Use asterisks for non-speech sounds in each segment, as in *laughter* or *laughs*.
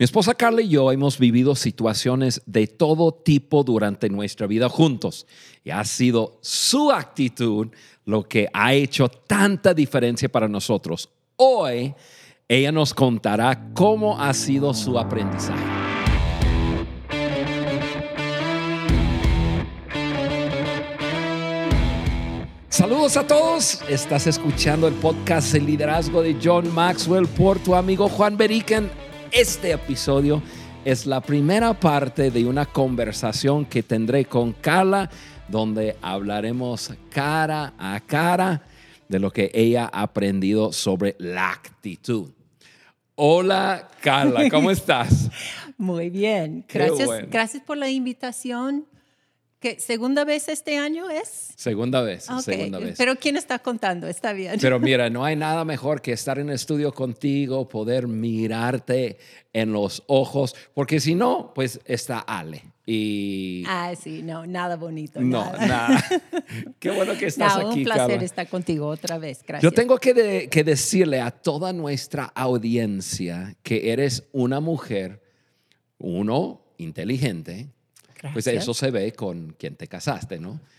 Mi esposa Carla y yo hemos vivido situaciones de todo tipo durante nuestra vida juntos y ha sido su actitud lo que ha hecho tanta diferencia para nosotros. Hoy ella nos contará cómo ha sido su aprendizaje. Saludos a todos. Estás escuchando el podcast El liderazgo de John Maxwell por tu amigo Juan Beriken. Este episodio es la primera parte de una conversación que tendré con Carla, donde hablaremos cara a cara de lo que ella ha aprendido sobre la actitud. Hola Carla, ¿cómo *laughs* estás? Muy bien, gracias, gracias por la invitación. ¿Qué, ¿Segunda vez este año es? Segunda vez, segunda vez. Pero ¿quién está contando? Está bien. Pero *laughs* mira, no hay nada mejor que estar en el estudio contigo, poder mirarte en los ojos, porque si no, pues está Ale. Y... Ah, sí, no, nada bonito. No, nada. *laughs* Qué bueno que estás no, aquí. Un placer estar contigo otra vez. Gracias. Yo tengo que, que decirle a toda nuestra audiencia que eres una mujer, uno, inteligente, pues eso se ve con quien te casaste, ¿no? *laughs*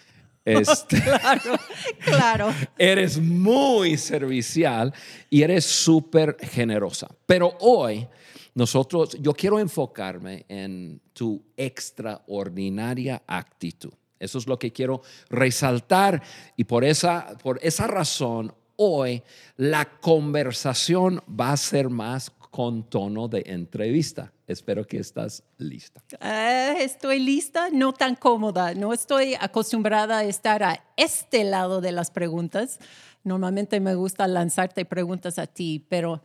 Este, claro, claro. Eres muy servicial y eres súper generosa. Pero hoy nosotros, yo quiero enfocarme en tu extraordinaria actitud. Eso es lo que quiero resaltar y por esa, por esa razón hoy la conversación va a ser más con tono de entrevista. Espero que estás lista. Uh, estoy lista, no tan cómoda. No estoy acostumbrada a estar a este lado de las preguntas. Normalmente me gusta lanzarte preguntas a ti, pero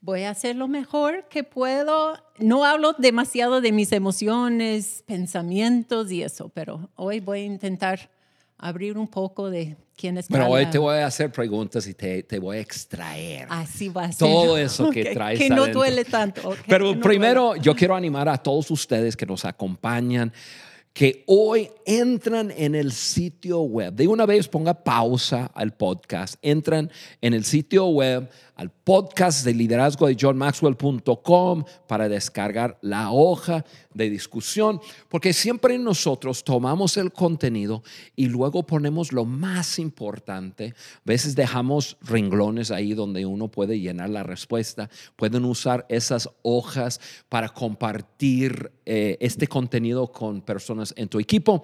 voy a hacer lo mejor que puedo. No hablo demasiado de mis emociones, pensamientos y eso, pero hoy voy a intentar abrir un poco de quién es Pero hoy te voy a hacer preguntas y te, te voy a extraer. Así va a ser. Todo eso que *laughs* traes Que no duele tanto. Pero primero yo quiero animar a todos ustedes que nos acompañan que hoy entran en el sitio web. De una vez ponga pausa al podcast, entran en el sitio web al podcast de liderazgo de johnmaxwell.com para descargar la hoja de discusión, porque siempre nosotros tomamos el contenido y luego ponemos lo más importante. A veces dejamos renglones ahí donde uno puede llenar la respuesta. Pueden usar esas hojas para compartir eh, este contenido con personas en tu equipo.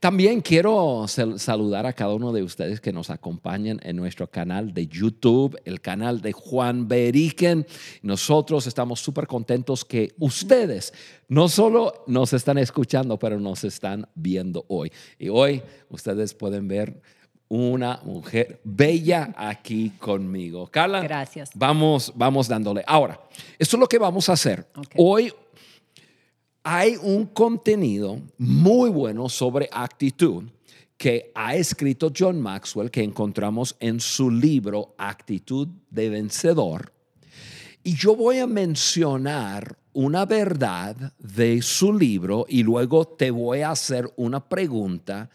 También quiero saludar a cada uno de ustedes que nos acompañan en nuestro canal de YouTube, el canal de Juan Beriken. Nosotros estamos súper contentos que ustedes no solo nos están escuchando, pero nos están viendo hoy. Y hoy ustedes pueden ver una mujer bella aquí conmigo. Carla, gracias. Vamos, vamos dándole. Ahora, esto es lo que vamos a hacer. Hoy hay un contenido muy bueno sobre actitud que ha escrito John Maxwell, que encontramos en su libro Actitud de Vencedor. Y yo voy a mencionar una verdad de su libro y luego te voy a hacer una pregunta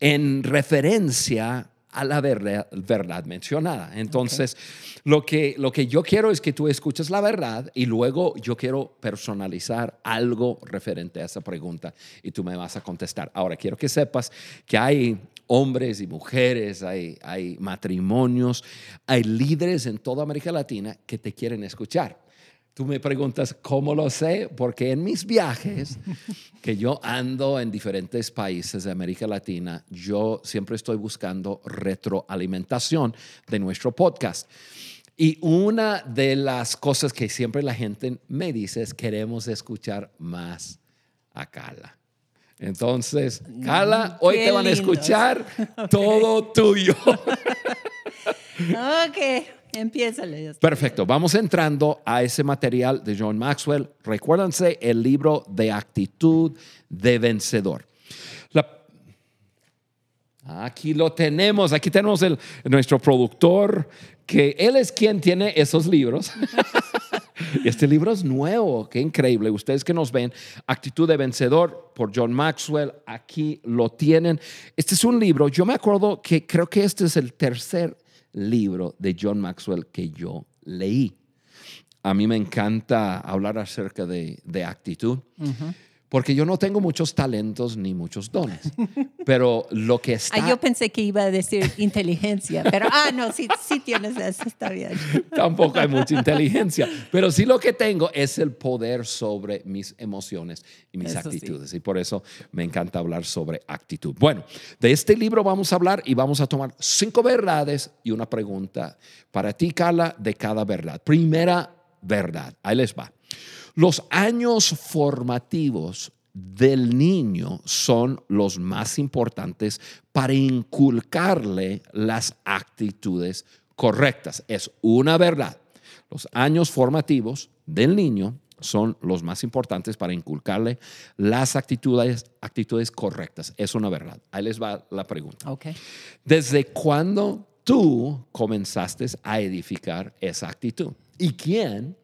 en referencia a la verdad, verdad mencionada. Entonces, lo, que, lo que yo quiero es que tú escuches la verdad y luego yo quiero personalizar algo referente a esa pregunta y tú me vas a contestar. Ahora, quiero que sepas que hay hombres y mujeres, hay, hay matrimonios, hay líderes en toda América Latina que te quieren escuchar. Tú me preguntas cómo lo sé, porque en mis viajes, *laughs* que yo ando en diferentes países de América Latina, yo siempre estoy buscando retroalimentación de nuestro podcast. Y una de las cosas que siempre la gente me dice es queremos escuchar más a Carla. Entonces, Carla, hoy te van a escuchar *laughs* todo tuyo. *laughs* ok. Empiézale. Perfecto. Vamos entrando a ese material de John Maxwell. Recuérdense el libro de actitud de vencedor. Aquí lo tenemos. Aquí tenemos el, nuestro productor, que él es quien tiene esos libros. *laughs* este libro es nuevo, qué increíble. Ustedes que nos ven, Actitud de Vencedor por John Maxwell, aquí lo tienen. Este es un libro, yo me acuerdo que creo que este es el tercer libro de John Maxwell que yo leí. a mí me encanta hablar acerca de, de actitud. Porque yo no tengo muchos talentos ni muchos dones, pero lo que *laughs* está... Ah, yo pensé que iba a decir inteligencia, pero ah, no, sí, sí tienes eso, está bien. *laughs* Tampoco hay mucha inteligencia, pero sí lo que tengo es el poder sobre mis emociones y mis Eso sí. actitudes. Y por eso me encanta hablar sobre actitud. Bueno, de este libro vamos a hablar y vamos a tomar cinco verdades y una pregunta para ti, Carla, de cada verdad. Primera verdad, ahí les va. Los años formativos del niño son los más importantes para inculcarle las actitudes correctas. Es una verdad. Los años formativos del niño son los más importantes para inculcarle las actitudes, actitudes correctas. Es una verdad. Ahí les va la pregunta. ¿Desde cuándo tú comenzaste a edificar esa actitud? ¿Y quién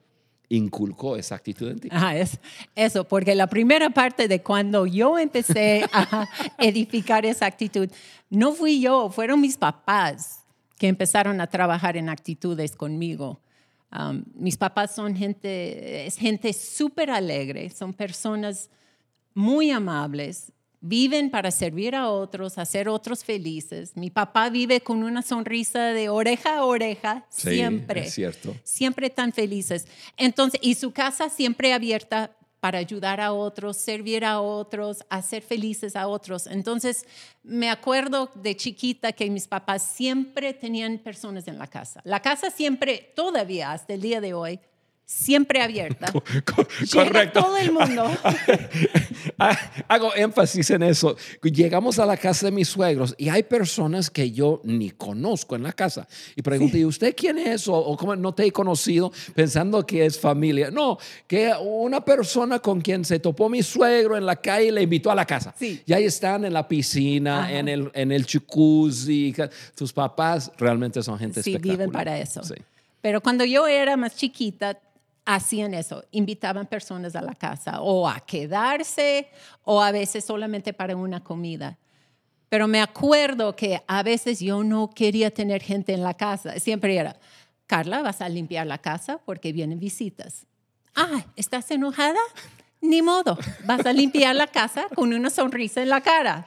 inculcó esa actitud en ti? Ajá, es eso, porque la primera parte de cuando yo empecé a *laughs* edificar esa actitud, no fui yo, fueron mis papás que empezaron a trabajar en actitudes conmigo. Um, mis papás son gente, es gente súper alegre, son personas muy amables, viven para servir a otros, hacer otros felices. Mi papá vive con una sonrisa de oreja a oreja, Sí, siempre es cierto. siempre tan felices. Entonces, y su casa siempre abierta para ayudar a otros, servir a otros, hacer felices a otros. Entonces, me acuerdo de chiquita que mis papás siempre tenían personas en la casa. La casa siempre, todavía hasta el día de hoy, siempre abierta. *laughs* Co- Llega Correcto. todo el mundo. *laughs* Ah, Hago énfasis en eso. Llegamos a la casa de mis suegros y hay personas que yo ni conozco en la casa. Y pregunto, ¿y usted quién es? O, o cómo no te he conocido pensando que es familia. No, que una persona con quien se topó mi suegro en la calle le invitó a la casa. Sí. Y ahí están en la piscina, Ajá. en el, en el jacuzzi. Tus papás realmente son gente Sí, espectacular. viven para eso. Sí. Pero cuando yo era más chiquita, hacían eso, invitaban personas a la casa o a quedarse o a veces solamente para una comida. Pero me acuerdo que a veces yo no quería tener gente en la casa. Siempre era, Carla, vas a limpiar la casa porque vienen visitas. Ah, ¿estás enojada? Ni modo, vas a limpiar la casa con una sonrisa en la cara.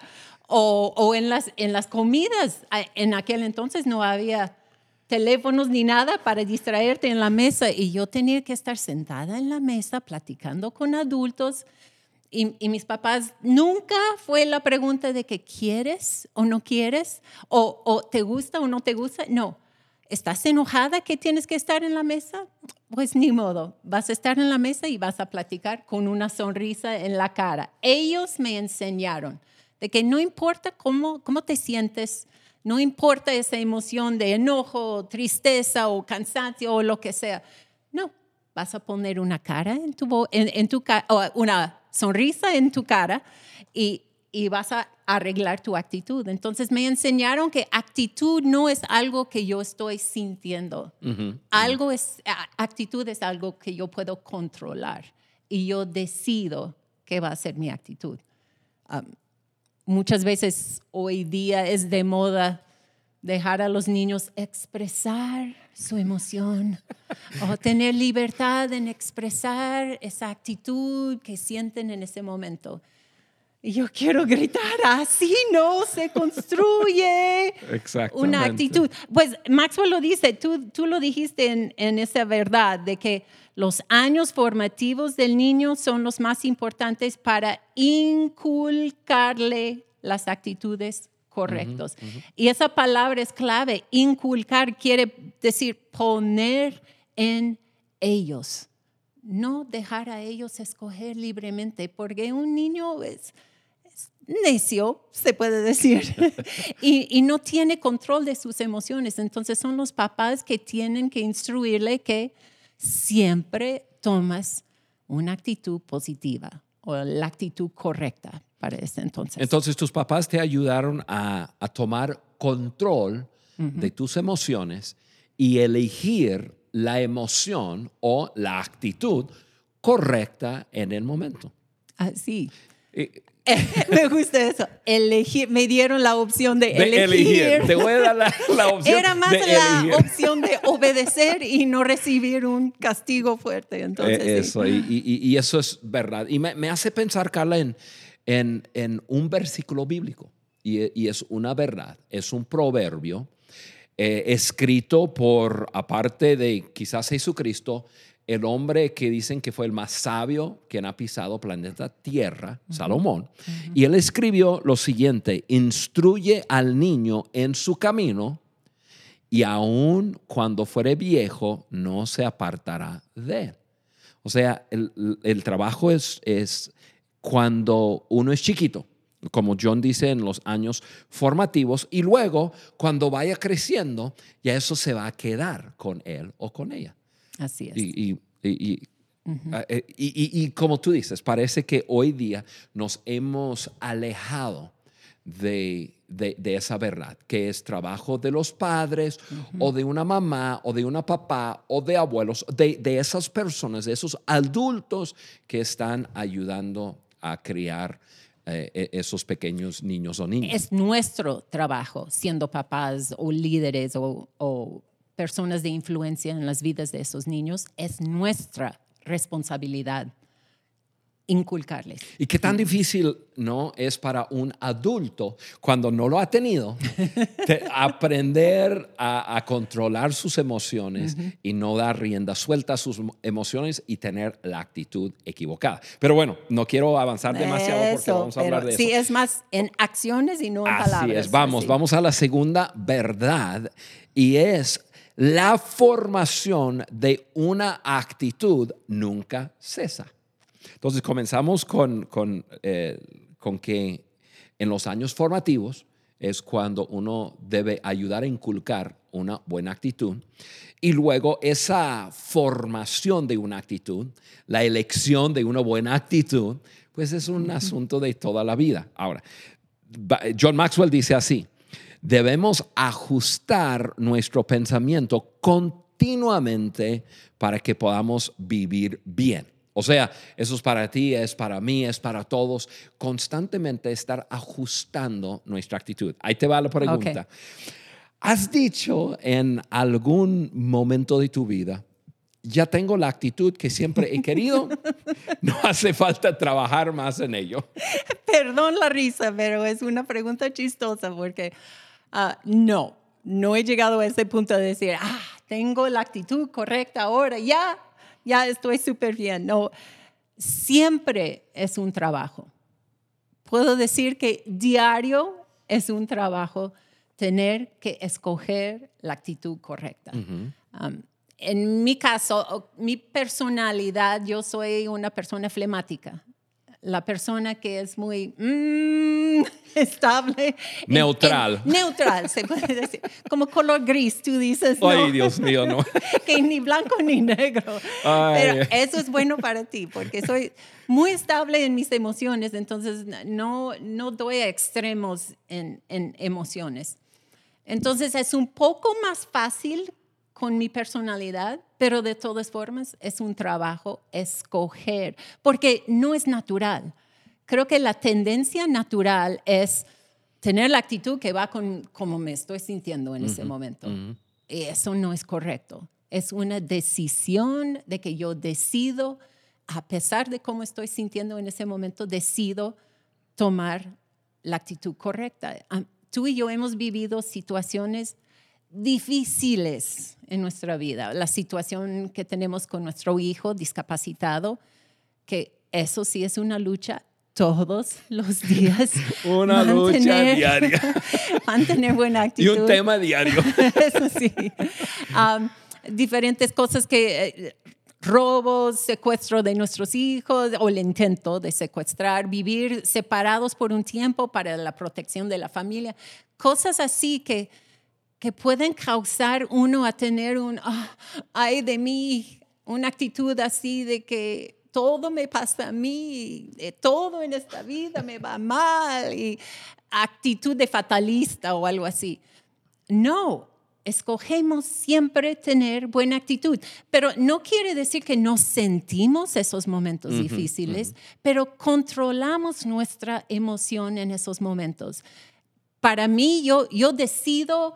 O, en, las, en las comidas, en aquel entonces no había teléfonos ni nada para distraerte en la mesa y yo tenía que estar sentada en la mesa platicando con adultos y, y mis papás nunca fue la pregunta de que quieres o no quieres o, o te gusta o no te gusta, no. ¿Estás enojada que tienes que estar en la mesa? Pues ni modo, vas a estar en la mesa y vas a platicar con una sonrisa en la cara. Ellos me enseñaron de que no importa cómo, cómo te sientes, no importa esa emoción de enojo, tristeza o cansancio o lo que sea. No, vas a poner una cara en tu, en, en tu una sonrisa en tu cara y, y vas a arreglar tu actitud. Entonces me enseñaron que actitud no es algo que yo estoy sintiendo. Algo es, actitud es algo que yo puedo controlar y yo decido qué va a ser mi actitud muchas veces hoy día es de moda dejar a los niños expresar su emoción o tener libertad en expresar esa actitud que sienten en ese momento. Y yo quiero gritar, así no se construye *laughs* una actitud. Pues Maxwell lo dice, tú, tú lo dijiste en, en esa verdad, de que los años formativos del niño son los más importantes para inculcarle las actitudes correctas. Y esa palabra es clave, inculcar quiere decir poner en ellos no dejar a ellos escoger libremente, porque un niño es necio, se puede decir, *laughs* y, y no tiene control de sus emociones. Entonces son los papás que tienen que instruirle que siempre tomas una actitud positiva o la actitud correcta para ese entonces. Entonces tus papás te ayudaron a, a tomar control de tus emociones y elegir la emoción o la actitud correcta en el momento. Así. *laughs* me gusta eso. Elegir, me dieron la opción de, de elegir. Te voy a dar la, la *laughs* opción. Era más la opción de obedecer y no recibir un castigo fuerte. Entonces, eh, eso, y, y, y, eso es verdad. Y me, me hace pensar, Carla, en, en, en un versículo bíblico. Y, y, es una verdad, es un proverbio eh, escrito por, aparte de quizás Jesucristo, el hombre que dicen que fue el más sabio quien ha pisado planeta Tierra, Salomón. Y él escribió lo siguiente, instruye al niño en su camino y aun cuando fuere viejo no se apartará de él. O sea, el, trabajo es, es cuando uno es chiquito, como John dice en los años formativos, y luego cuando vaya creciendo, ya eso se va a quedar con él o con ella. Así es. Y, ah, eh, y, y, como tú dices, parece que hoy día nos hemos alejado de, de, esa verdad, que es trabajo de los padres o de una mamá o de una papá o de abuelos, de, de esas personas, de esos adultos que están ayudando a criar eh, e, esos pequeños niños o niñas. Es nuestro trabajo siendo papás o líderes o, o personas de influencia en las vidas de esos niños, es nuestra responsabilidad inculcarles. Y qué tan difícil no es para un adulto cuando no lo ha tenido *laughs* aprender a, controlar sus emociones y no dar rienda suelta a sus emociones y tener la actitud equivocada. Pero bueno, no quiero avanzar demasiado porque vamos a hablar de eso. Sí, es más en acciones y no en palabras. Así es. Vamos, vamos a la segunda verdad y es la formación de una actitud nunca cesa. Entonces comenzamos con, con, eh, con que en los años formativos es cuando uno debe ayudar a inculcar una buena actitud. Y luego esa formación de una actitud, la elección de una buena actitud, pues es un asunto de toda la vida. Ahora, John Maxwell dice así, debemos ajustar nuestro pensamiento continuamente para que podamos vivir bien. O sea, eso es para ti, es para mí, es para todos. Constantemente estar ajustando nuestra actitud. Ahí te va la pregunta. ¿Has dicho en algún momento de tu vida, ya tengo la actitud que siempre he querido, no *laughs* hace falta trabajar más en ello? *laughs* Perdón la risa, pero es una pregunta chistosa porque Ah, no, no he llegado a ese punto de decir, ah, tengo la actitud correcta ahora, ya, ya estoy súper bien. No, siempre es un trabajo. Puedo decir que diario es un trabajo tener que escoger la actitud correcta. en mi caso, mi personalidad, yo soy una persona flemática la persona que es muy mm, *laughs* estable. Neutral. neutral, se puede decir. Como color gris, tú dices. Ay, Dios mío, no. *laughs* que ni blanco ni negro. Pero eso es bueno para ti, porque soy muy estable en mis emociones, entonces no, no doy a extremos en, en emociones. Entonces es un poco más fácil con mi personalidad, pero de todas formas es un trabajo escoger, porque no es natural. Creo que la tendencia natural es tener la actitud que va con como me estoy sintiendo en ese momento. Y eso no es correcto. Es una decisión de que yo decido, a pesar de cómo estoy sintiendo en ese momento, decido tomar la actitud correcta. Tú y yo hemos vivido situaciones difíciles en nuestra vida. La situación que tenemos con nuestro hijo discapacitado, que eso sí es una lucha todos *laughs* los días. *laughs* Una lucha *laughs* diaria. Mantener buena actitud. Y un tema diario. Eso sí. diferentes cosas que... Eh, robos, secuestro de nuestros hijos o el intento de secuestrar, vivir separados por un tiempo para la protección de la familia, cosas así que que pueden causar uno a tener un, ah, ay de mí, una actitud así de que todo me pasa a mí, todo en esta vida me va mal, y actitud de fatalista o algo así. No, escogemos siempre tener buena actitud. Pero no quiere decir que no sentimos esos momentos difíciles, pero controlamos nuestra emoción en esos momentos. Para mí, yo, yo decido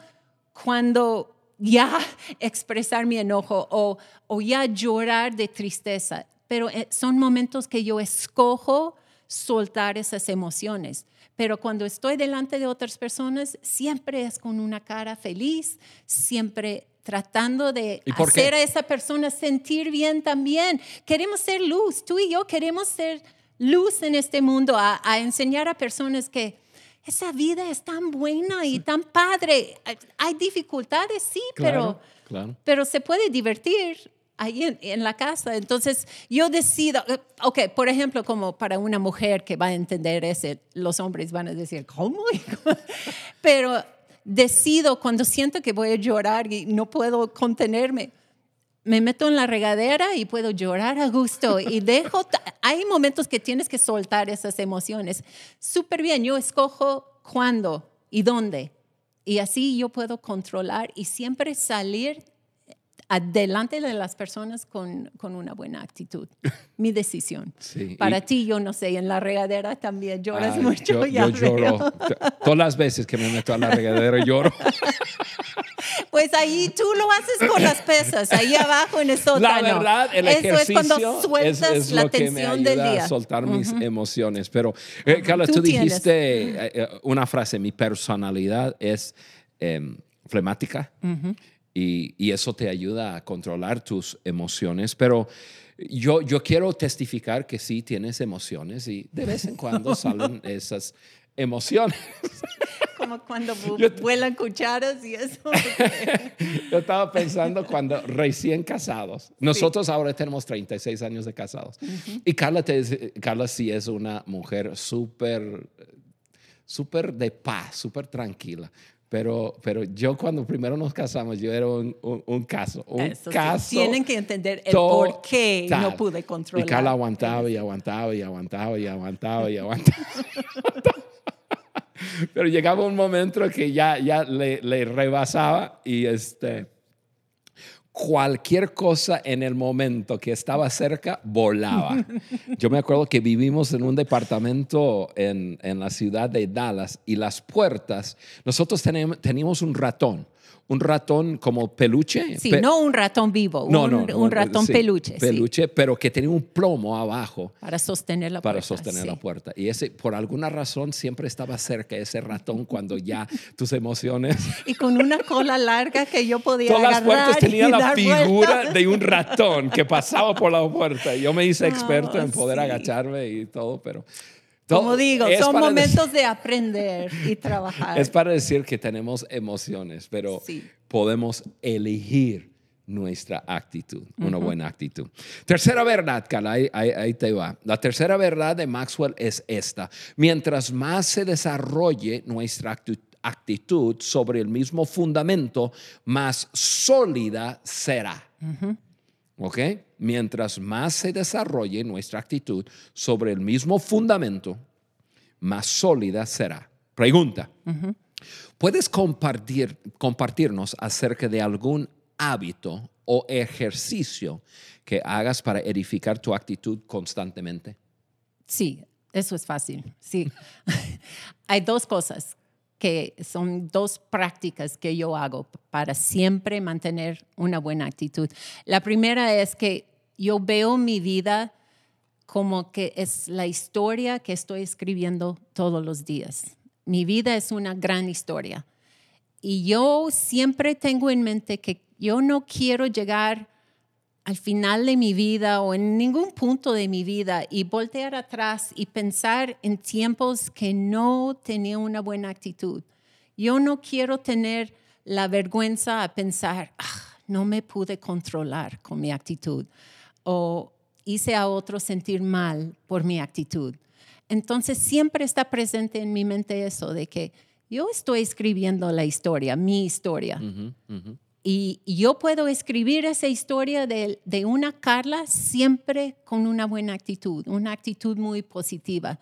cuando ya *laughs* expresar mi enojo o, o ya llorar de tristeza, pero eh, son momentos que yo escojo soltar esas emociones. Pero cuando estoy delante de otras personas, siempre es con una cara feliz, siempre tratando de hacer a esa persona sentir bien también. Queremos ser luz, tú y yo queremos ser luz en este mundo, a, enseñar a personas que esa vida es tan buena y tan padre. Hay dificultades, sí, pero, pero se puede divertir ahí en, la casa. Entonces, yo decido, eh, ok, por ejemplo, como para una mujer que va a entender ese, los hombres van a decir, ¿cómo? *laughs* Pero decido cuando siento que voy a llorar y no puedo contenerme, me meto en la regadera y puedo llorar a gusto y dejo, hay momentos que tienes que soltar esas emociones. Súper bien, yo escojo cuándo y dónde. Y así yo puedo controlar y siempre salir adelante de las personas con, con una buena actitud. *laughs* Mi decisión. Para ti, yo no sé, en la regadera también lloras mucho. Yo, lloro. Todas las veces que me meto a la regadera lloro. *laughs* Pues ahí tú lo haces con las pesas, ahí abajo en el sótano. La verdad, el Eso ejercicio es cuando sueltas es, la lo que me ayuda del día. a soltar mis emociones. Pero, eh, Carla, tú, dijiste eh, eh, una frase, mi personalidad es em, flemática y, eso te ayuda a controlar tus emociones. Pero yo, yo quiero testificar que sí tienes emociones y de vez en cuando *laughs* salen esas emociones. *laughs* Como cuando vuelan cucharas y eso. *laughs* Yo estaba pensando cuando recién casados. Nosotros ahora tenemos 36 años de casados. Y Carla, te, Carla sí es una mujer súper, súper de paz, súper tranquila. Pero, pero yo cuando primero nos casamos, yo era un, un, caso, un caso. Tienen que entender el por qué no pude controlar. Y Carla aguantaba y aguantaba y aguantaba y aguantaba y aguantaba. *laughs* *laughs* pero llegaba un momento que ya, ya le, le rebasaba y este cualquier cosa en el momento que estaba cerca volaba. *laughs* Yo me acuerdo que vivimos en un departamento en, en la ciudad de Dallas y las puertas, nosotros teníamos un ratón un ratón como peluche. Sí, no un ratón vivo, no, un, no, un ratón peluche. Peluche, pero que tenía un plomo abajo. Para sostener la puerta. Para sostener la puerta. Y ese, por alguna razón, siempre estaba cerca ese ratón cuando ya *laughs* tus emociones. Y con una cola larga que yo podía Todas las puertas tenían la figura de un ratón que pasaba por la puerta. Yo me hice *laughs* experto en poder agacharme y todo, pero... Como digo, son momentos de *laughs* aprender y trabajar. Es para decir que tenemos emociones, pero podemos elegir nuestra actitud, una buena actitud. Tercera verdad, Carla, ahí, te va. La tercera verdad de Maxwell es esta. Mientras más se desarrolle nuestra actitud sobre el mismo fundamento, más sólida será. ¿Ok? Mientras más se desarrolle nuestra actitud sobre el mismo fundamento, más sólida será. Pregunta. ¿Puedes compartir, compartirnos acerca de algún hábito o ejercicio que hagas para edificar tu actitud constantemente? Sí, eso es fácil. Sí. *laughs* Hay dos cosas que son dos prácticas que yo hago para siempre mantener una buena actitud. La primera es que yo veo mi vida como que es la historia que estoy escribiendo todos los días. Mi vida es una gran historia. Y yo siempre tengo en mente que yo no quiero llegar al final de mi vida o en ningún punto de mi vida y voltear atrás y pensar en tiempos que no tenía una buena actitud. Yo no quiero tener la vergüenza a pensar, ah, no me pude controlar con mi actitud o hice a otros sentir mal por mi actitud. Entonces siempre está presente en mi mente eso de que yo estoy escribiendo la historia, mi historia. Y yo puedo escribir esa historia de, una Carla siempre con una buena actitud, una actitud muy positiva.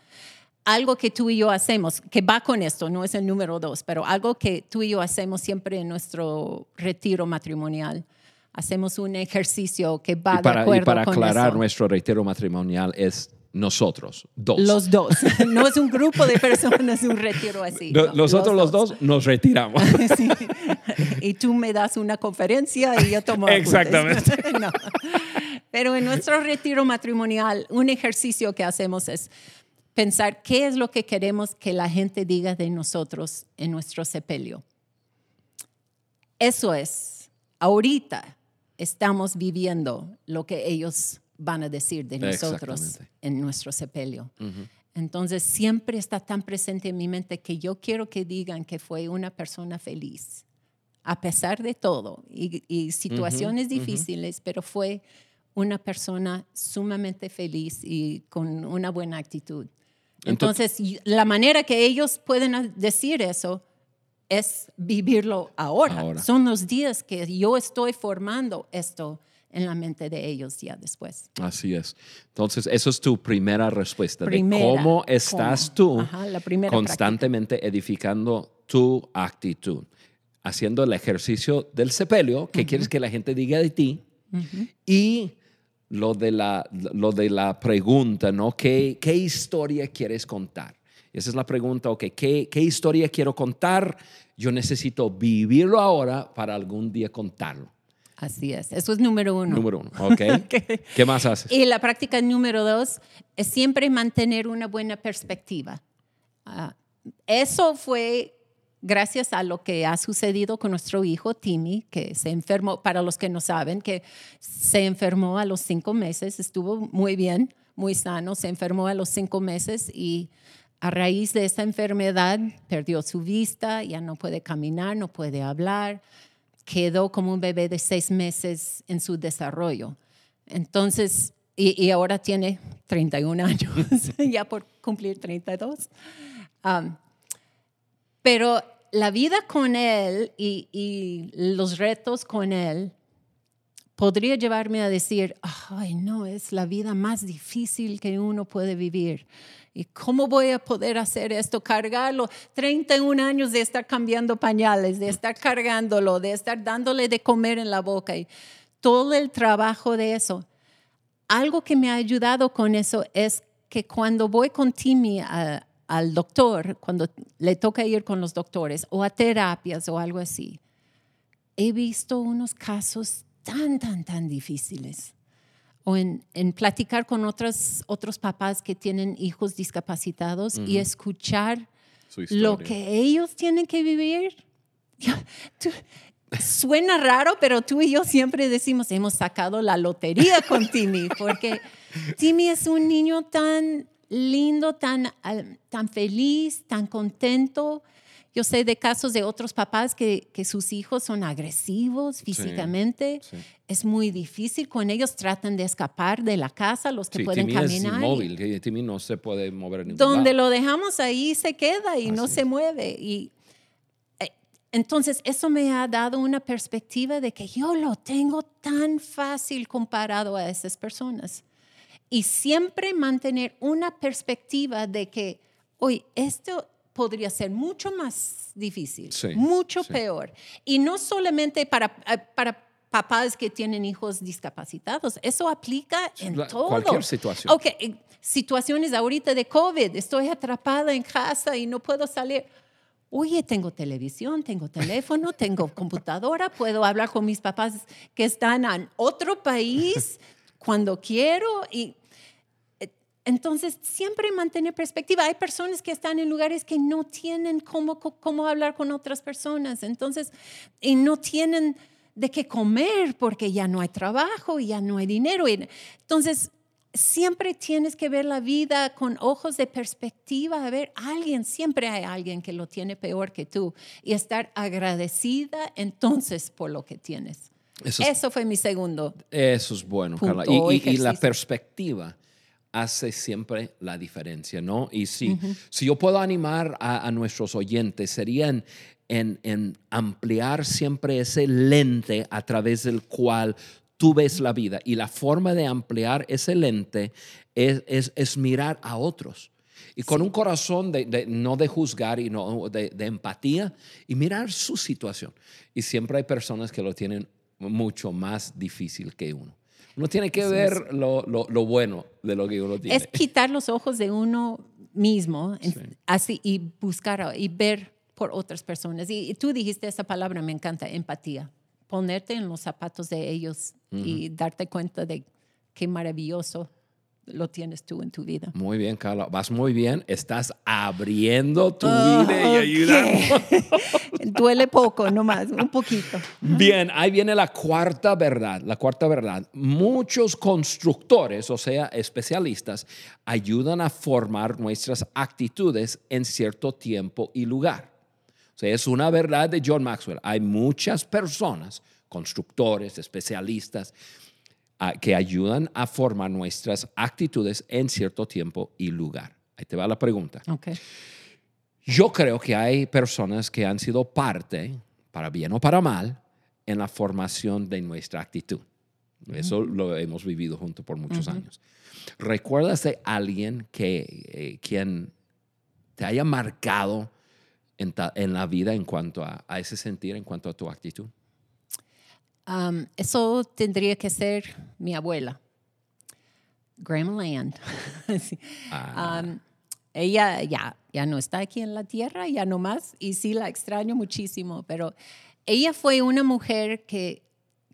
algo que tú y yo hacemos, que va con esto, no es el número dos, pero algo que tú y yo hacemos siempre en nuestro retiro matrimonial. Hacemos un ejercicio que va Y para, de acuerdo y para con aclarar, eso. nuestro retiro matrimonial es nosotros, dos. Los dos. *laughs* No es un grupo de personas, un retiro así. No- no, nosotros los dos. nos retiramos. *laughs* Sí. Y tú me das una conferencia y yo tomo. Exactamente. *laughs* No. Pero en nuestro retiro matrimonial, un ejercicio que hacemos es pensar qué es lo que queremos que la gente diga de nosotros en nuestro sepelio. Eso es, ahorita estamos viviendo lo que ellos van a decir de nosotros en nuestro sepelio. Entonces siempre está tan presente en mi mente que yo quiero que digan que fue una persona feliz, a pesar de todo y, y situaciones difíciles, pero fue una persona sumamente feliz y con una buena actitud. Entonces, y- la manera que ellos pueden decir eso es vivirlo ahora. Ahora. Son los días que yo estoy formando esto en la mente de ellos ya después. Así es. Entonces, eso es tu primera respuesta Primera, de cómo estás ¿cómo? tú Ajá, la primera constantemente edificando tu actitud, haciendo el ejercicio del sepelio, que quieres que la gente diga de ti, y lo de la, lo de la pregunta, ¿no? ¿Qué, qué historia quieres contar? Esa es la pregunta, ok, ¿qué, ¿qué historia quiero contar? Yo necesito vivirlo ahora para algún día contarlo. Así es. Eso es número uno. Número uno, *laughs* ¿ok? Ok. ¿Qué más haces? Y la práctica número dos es siempre mantener una buena perspectiva. Ah, eso fue gracias a lo que ha sucedido con nuestro hijo Timmy, que se enfermó, para los que no saben, que se enfermó a los cinco meses, estuvo muy bien, muy sano, se enfermó a los cinco meses y a raíz de esa enfermedad perdió su vista, ya no puede caminar, no puede hablar, quedó como un bebé de seis meses en su desarrollo. Entonces, y, y ahora tiene 31 *laughs* años, *laughs* ya por cumplir 32. Um, pero la vida con él y, y los retos con él podría llevarme a decir, ay, no, es la vida más difícil que uno puede vivir. ¿Y cómo voy a poder hacer esto? Cargarlo. 31 años de estar cambiando pañales, de estar cargándolo, de estar dándole de comer en la boca y todo el trabajo de eso. Algo que me ha ayudado con eso es que cuando voy con Timmy a- al doctor, cuando le toca ir con los doctores o a terapias o algo así, he visto unos casos tan, tan, tan difíciles. O en, en platicar con otros, otros papás que tienen hijos discapacitados y escuchar lo que ellos tienen que vivir. *laughs* Tú- suena raro, pero tú y yo siempre decimos, hemos sacado la lotería *laughs* con Timmy, porque Timmy es un niño tan lindo, tan, al- tan feliz, tan contento. Yo sé de casos de otros papás que, que sus hijos son agresivos físicamente. sí. Es muy difícil. Con ellos tratan de escapar de la casa, los que Sí, pueden Timmy es caminar. y- inmóvil, que Timmy no se puede mover en ningún donde lado. lo dejamos ahí se queda y no Así se es. mueve. Y eh, entonces eso me ha dado una perspectiva de que yo lo tengo tan fácil comparado a esas personas. Y siempre mantener una perspectiva de que, hoy esto podría ser mucho más difícil, Sí, mucho sí. peor. Y no solamente para, eh, para papás que tienen hijos discapacitados, eso aplica en La- todo. cualquier situación. Ok, eh, situaciones ahorita de COVID, estoy atrapada en casa y no puedo salir. Oye, tengo televisión, tengo teléfono, *laughs* tengo computadora, puedo hablar con mis papás que están en otro país cuando quiero y entonces siempre mantener perspectiva. Hay personas que están en lugares que no tienen cómo, cómo hablar con otras personas, entonces, y no tienen de qué comer porque ya no hay trabajo y ya no hay dinero. Entonces, siempre tienes que ver la vida con ojos de perspectiva, a ver, alguien, siempre hay alguien que lo tiene peor que tú y estar agradecida entonces por lo que tienes. Eso es- Eso fue mi segundo. Eso es bueno, Punto Carla. Y- Y, y la perspectiva hace siempre la diferencia, ¿no? Y si, si yo puedo animar a, a nuestros oyentes, serían en, en ampliar siempre ese lente a través del cual tú ves la vida. Y la forma de ampliar ese lente es, es- es mirar a otros. Y con un corazón de, de- no de juzgar y no de, de empatía y mirar su situación. Y siempre hay personas que lo tienen mucho más difícil que uno. Uno tiene que Eso ver lo, lo- lo bueno de lo que uno tiene. Es quitar los ojos de uno mismo Sí. así, y buscar y ver por otras personas. Y, y tú dijiste esa palabra, me encanta, empatía. Ponerte en los zapatos de ellos y darte cuenta de qué maravilloso lo tienes tú en tu vida. Muy bien, Carla. Vas muy bien. Estás abriendo tu vida y ayudando. *laughs* Duele poco, nomás, un poquito. Bien, ahí viene la cuarta verdad. La cuarta verdad. Muchos constructores, o sea, especialistas, ayudan a formar nuestras actitudes en cierto tiempo y lugar. O sea, es una verdad de John Maxwell. Hay muchas personas, constructores, especialistas, que ayudan a formar nuestras actitudes en cierto tiempo y lugar. Ahí te va la pregunta. Ok. Yo creo que hay personas que han sido parte, para bien o para mal, en la formación de nuestra actitud. Eso lo hemos vivido juntos por muchos años. ¿Recuerdas de alguien que, eh, quien te haya marcado en, ta- en la vida en cuanto a, a ese sentir, en cuanto a tu actitud? Um, eso tendría que ser mi abuela, Grandma Land. *laughs* Sí. Ah, Um, ella ya, ya no está aquí en la tierra, ya no más, y sí la extraño muchísimo, pero ella fue una mujer que,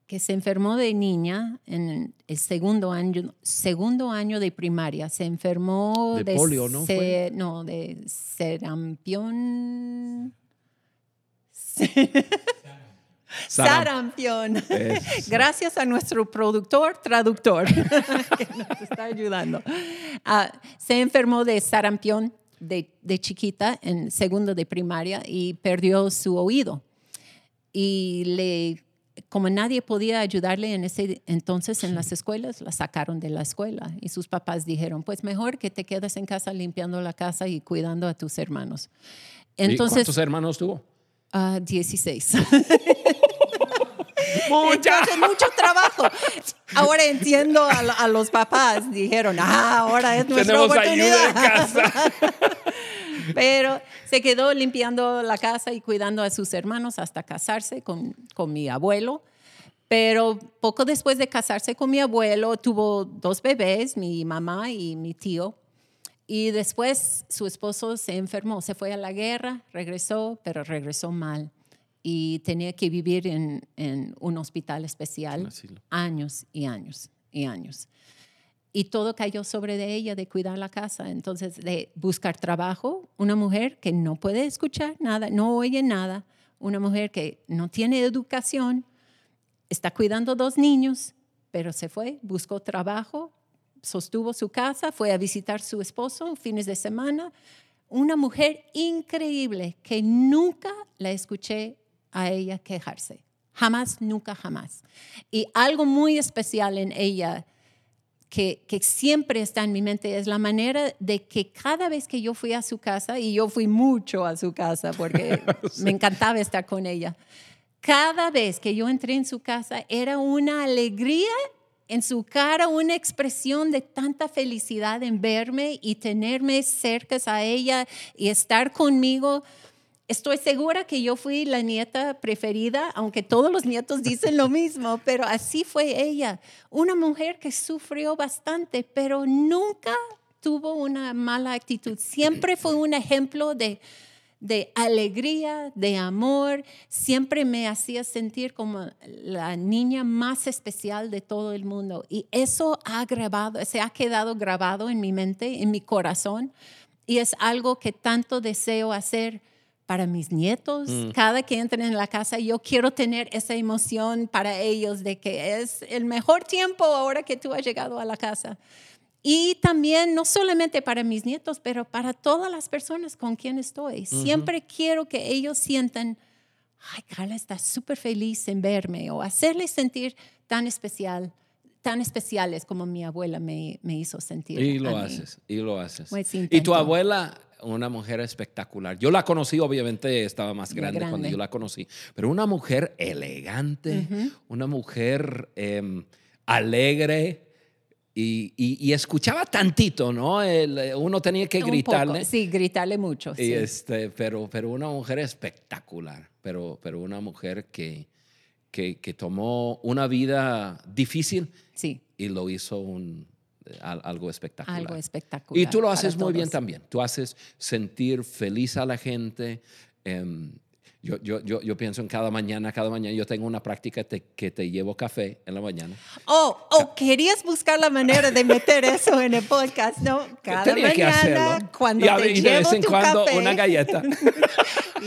que se enfermó de niña en el segundo año, segundo año de primaria. Se enfermó De polio, ¿no se- fue? no, de sarampión. *laughs* Saram- Sarampión. Eso. *laughs* Gracias a nuestro productor, traductor, *laughs* que nos está ayudando. Ah, se enfermó de sarampión de, de chiquita, en segundo de primaria, y perdió su oído. Y le, como nadie podía ayudarle en ese entonces en las escuelas, la sacaron de la escuela. Y sus papás dijeron, pues mejor que te quedes en casa limpiando la casa y cuidando a tus hermanos. ¿Y Entonces, ¿Cuántos hermanos tuvo? Ah, 16. Muchas. Entonces, mucho trabajo. Ahora entiendo a, a los papás. Dijeron, ah, ahora es nuestra Tenemos ayuda en oportunidad. casa. *laughs* Pero se quedó limpiando la casa y cuidando a sus hermanos hasta casarse con, con mi abuelo. Pero poco después de casarse con mi abuelo, tuvo dos bebés, mi mamá y mi tío. Y después su esposo se enfermó, se fue a la guerra, regresó, pero regresó mal. Y tenía que vivir en, en un hospital especial años y años y años. Y todo cayó sobre de ella de cuidar la casa, entonces de buscar trabajo, una mujer que no puede escuchar nada, no oye nada, una mujer que no tiene educación, está cuidando dos niños, pero se fue, buscó trabajo, sostuvo su casa, fue a visitar su esposo fines de semana. Una mujer increíble que nunca la escuché a ella quejarse. Jamás, nunca, jamás. Y algo muy especial en ella que, que siempre está en mi mente es la manera de que cada vez que yo fui a su casa, y yo fui mucho a su casa porque *laughs* me encantaba estar con ella, cada vez que yo entré en su casa era una alegría en su cara, una expresión de tanta felicidad en verme y tenerme cerca a ella y estar conmigo. Estoy segura que yo fui la nieta preferida, aunque todos los nietos dicen lo mismo, pero así fue ella. Una mujer que sufrió bastante, pero nunca tuvo una mala actitud. Siempre fue un ejemplo de, de alegría, de amor. Siempre me hacía sentir como la niña más especial de todo el mundo. Y eso ha grabado, se ha quedado grabado en mi mente, en mi corazón. Y es algo que tanto deseo hacer para mis nietos. Cada que entren en la casa, yo quiero tener esa emoción para ellos de que es el mejor tiempo ahora que tú has llegado a la casa. Y también, no solamente para mis nietos, pero para todas las personas con quien estoy. Siempre quiero que ellos sientan, ay, Carla está súper feliz en verme o hacerles sentir tan especial, tan especiales como mi abuela me, me hizo sentir. Y lo haces, y lo haces. Pues y tu abuela, una mujer espectacular. Yo la conocí, obviamente estaba más Muy grande, cuando grande. yo la conocí, pero una mujer elegante, una mujer em, alegre, y, y, escuchaba tantito, ¿no? El, uno tenía que gritarle. Sí, gritarle mucho. Y este, pero, pero una mujer espectacular, pero, pero una mujer que, que, que tomó una vida difícil sí. y lo hizo un, algo espectacular. Algo espectacular. Y tú lo haces muy bien también. Tú haces sentir feliz a la gente. Eh, yo, yo, yo, yo, pienso en cada mañana, cada mañana yo tengo una práctica que te llevo café en la mañana. Oh, oh, querías buscar la manera de meter eso en el podcast, ¿no? Cada Tenía mañana, que cuando y, te y de llevo vez en tu cuando café. una galleta. *laughs*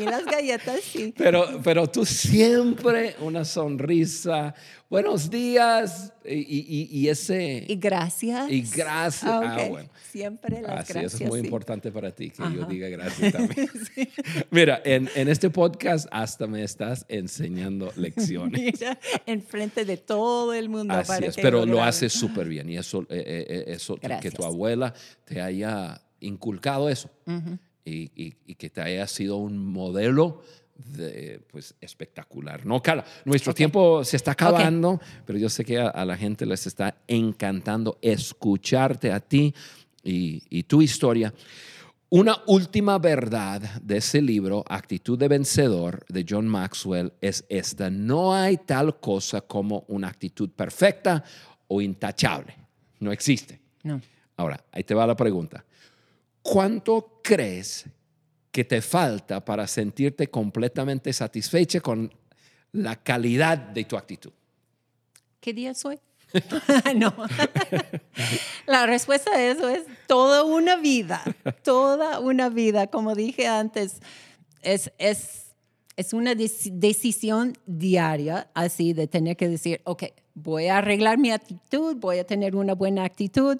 y las galletas, sí. Pero, pero tú siempre una sonrisa, buenos días y, y, y ese... Y gracias. Y gracias. Ah, Ah, bueno. Siempre las Así, gracias. eso es muy sí. importante para ti que yo diga gracias también. *laughs* Mira, en, en este podcast hasta me estás enseñando lecciones. *laughs* Mira, enfrente de todo el mundo. Así para es, que pero lo haces súper bien y eso, eh, eh, eh, eso que tu abuela te haya inculcado eso y, y- y que te haya sido un modelo de, pues, espectacular. No, Carla, nuestro Ok. tiempo se está acabando, pero yo sé que a, a la gente les está encantando escucharte a ti y, y tu historia. Una última verdad de ese libro, Actitud de Vencedor, de John Maxwell, es esta. No hay tal cosa como una actitud perfecta o intachable. No existe. No. Ahora, ahí te va la pregunta. ¿Cuánto crees que te falta para sentirte completamente satisfecha con la calidad de tu actitud? ¿Qué día es hoy? *laughs* no. *laughs* La respuesta a eso es toda una vida, toda una vida. Como dije antes, es, es, es una dec- decisión diaria, así de tener que decir, ok, voy a arreglar mi actitud, voy a tener una buena actitud.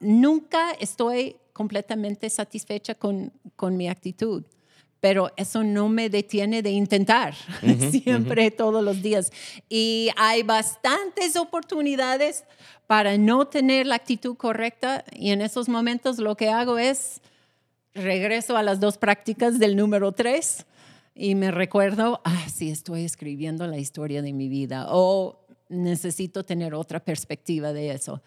Nunca estoy completamente satisfecha con, con mi actitud pero eso no me detiene de intentar *laughs* siempre, todos los días. Y hay bastantes oportunidades para no tener la actitud correcta y en esos momentos lo que hago es regreso a las dos prácticas del número tres y me recuerdo, ah, sí, estoy escribiendo la historia de mi vida o necesito tener otra perspectiva de eso.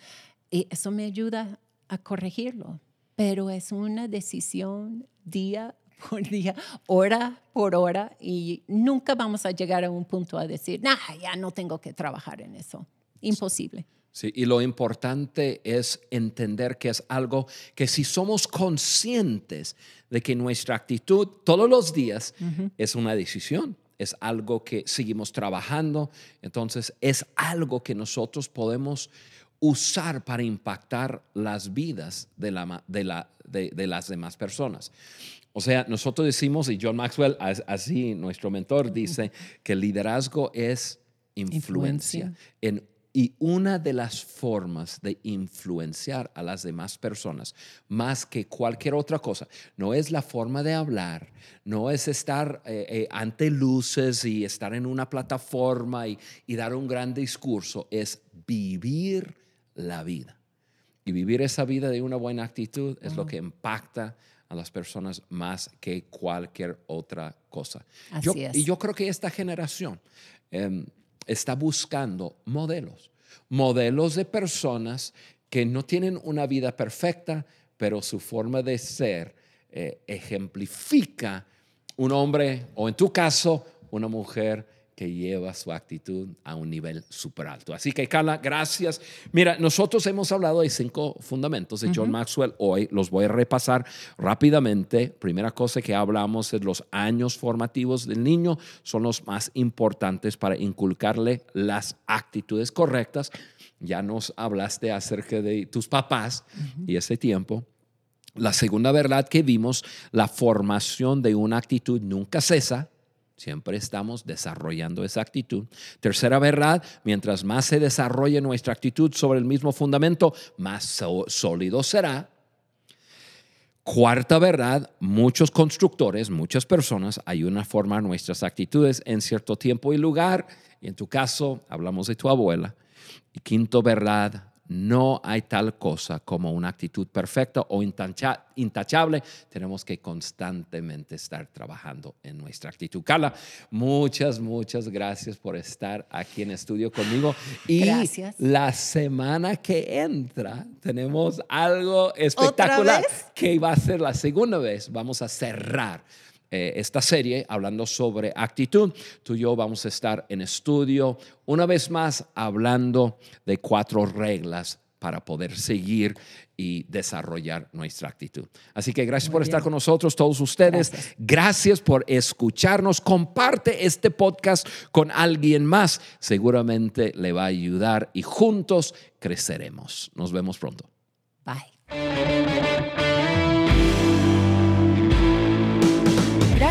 Y eso me ayuda a corregirlo, pero es una decisión día *laughs* por día, hora por hora, y nunca vamos a llegar a un punto a decir, nah, ya no tengo que trabajar en eso. Imposible. Sí, y lo importante es entender que es algo que si somos conscientes de que nuestra actitud todos los días es una decisión, es algo que seguimos trabajando, entonces es algo que nosotros podemos usar para impactar las vidas de, la, de, la, de, de las demás personas. O sea, nosotros decimos, y John Maxwell, as- así nuestro mentor, dice que el liderazgo es influencia. Influencia. En, y una de las formas de influenciar a las demás personas, más que cualquier otra cosa, no es la forma de hablar, no es estar eh, eh, ante luces y estar en una plataforma y, y dar un gran discurso, es vivir la vida. Y vivir esa vida de una buena actitud es lo que impacta a las personas más que cualquier otra cosa. Así Yo- es. Y yo creo que esta generación em, está buscando modelos, modelos de personas que no tienen una vida perfecta, pero su forma de ser eh, ejemplifica un hombre, o en tu caso, una mujer que lleva su actitud a un nivel súper alto. Así que, Carla, gracias. Mira, nosotros hemos hablado de cinco fundamentos de John Maxwell hoy. Los voy a repasar rápidamente. Primera cosa que hablamos es los años formativos del niño. Son los más importantes para inculcarle las actitudes correctas. Ya nos hablaste acerca de tus papás y ese tiempo. La segunda verdad que vimos, la formación de una actitud nunca cesa. Siempre estamos desarrollando esa actitud. Tercera verdad, mientras más se desarrolle nuestra actitud sobre el mismo fundamento, más sólido será. Cuarta verdad, muchos constructores, muchas personas ayudan a formar nuestras actitudes en cierto tiempo y lugar. Y en tu caso, hablamos de tu abuela. Y quinto verdad, no hay tal cosa como una actitud perfecta o intachable. Tenemos que constantemente estar trabajando en nuestra actitud. Carla, muchas, muchas gracias por estar aquí en estudio conmigo. Y la semana que entra tenemos algo espectacular que va a ser la segunda vez. Vamos a cerrar eh, esta serie hablando sobre actitud. Tú y yo vamos a estar en estudio una vez más hablando de cuatro reglas para poder seguir y desarrollar nuestra actitud. Así que gracias por estar con nosotros, todos ustedes. Gracias. gracias. por escucharnos. Comparte este podcast con alguien más. Seguramente le va a ayudar y juntos creceremos. Nos vemos pronto. Bye.